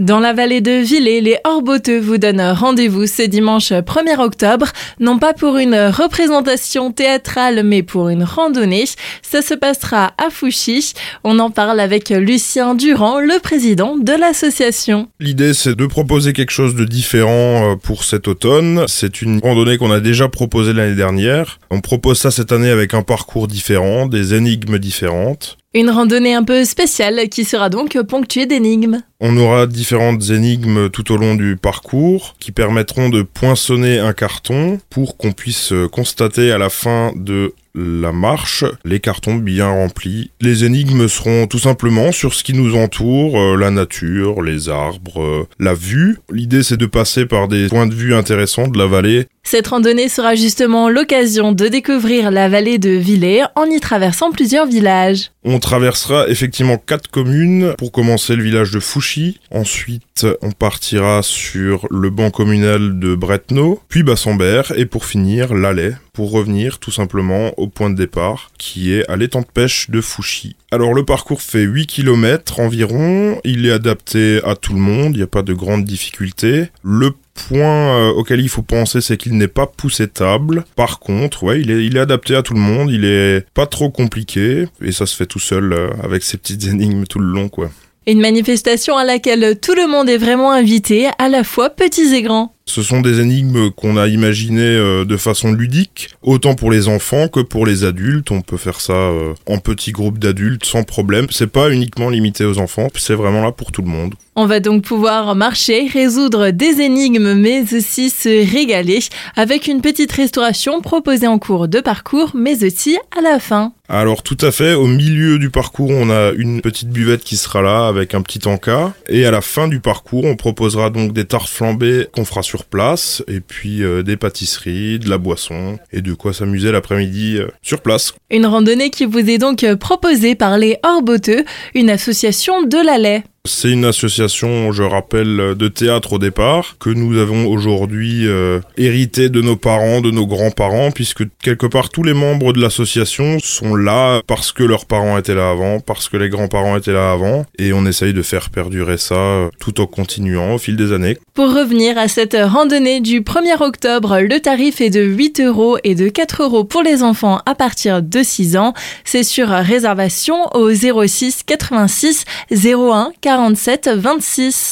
Dans la vallée de Villers, les Orboteux vous donnent rendez-vous ce dimanche 1er octobre, non pas pour une représentation théâtrale, mais pour une randonnée. Ça se passera à Fouchy. On en parle avec Lucien Durand, le président de l'association. L'idée, c'est de proposer quelque chose de différent euh, pour cet automne. C'est une randonnée qu'on a déjà proposée l'année dernière. On propose ça cette année avec un parcours différent, des énigmes différentes. Une randonnée un peu spéciale qui sera donc ponctuée d'énigmes. On aura différentes énigmes tout au long du parcours qui permettront de poinçonner un carton pour qu'on puisse constater à la fin de la marche, les cartons bien remplis. Les énigmes seront tout simplement sur ce qui nous entoure, euh, la nature, les arbres, euh, la vue. L'idée c'est de passer par des points de vue intéressants de la vallée. Cette randonnée sera justement l'occasion de découvrir la vallée de Villers en y traversant plusieurs villages. On traversera effectivement quatre communes. Pour commencer, le village de Fouchy. Ensuite, on partira sur le banc communal de Bretno, puis Bassambert, et pour finir, l'Alais, pour revenir tout simplement au point de départ, qui est à l'étang de pêche de Fouchy. Alors le parcours fait 8 km environ, il est adapté à tout le monde, il n'y a pas de grandes difficultés. Le point euh, auquel il faut penser, c'est qu'il n'est pas poussé-table. Par contre, ouais, il est, il est adapté à tout le monde, il est pas trop compliqué, et ça se fait tout seul euh, avec ses petites énigmes tout le long, quoi. Une manifestation à laquelle tout le monde est vraiment invité, à la fois petits et grands. Ce sont des énigmes qu'on a imaginées euh, de façon ludique, autant pour les enfants que pour les adultes. On peut faire ça euh, en petits groupes d'adultes sans problème. C'est pas uniquement limité aux enfants, c'est vraiment là pour tout le monde. On va donc pouvoir marcher, résoudre des énigmes, mais aussi se régaler avec une petite restauration proposée en cours de parcours, mais aussi à la fin. Alors tout à fait, au milieu du parcours, on a une petite buvette qui sera là avec un petit encas. Et à la fin du parcours, on proposera donc des tartes flambées qu'on fera sur place, et puis euh, des pâtisseries, de la boisson, et de quoi s'amuser l'après-midi euh, sur place. Une randonnée qui vous est donc proposée par les Orboteux, une association de la lait. C'est une association, je rappelle, de théâtre au départ, que nous avons aujourd'hui euh, hérité de nos parents, de nos grands-parents, puisque quelque part tous les membres de l'association sont là parce que leurs parents étaient là avant, parce que les grands-parents étaient là avant, et on essaye de faire perdurer ça euh, tout en continuant au fil des années. Pour revenir à cette randonnée du 1er octobre, le tarif est de 8 euros et de 4 euros pour les enfants à partir de 6 ans. C'est sur réservation au 06 86 01 40 47 26.